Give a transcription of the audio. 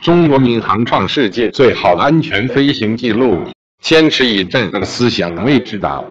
中国民航创世界最好的安全飞行记录，坚持以正的思想为指导。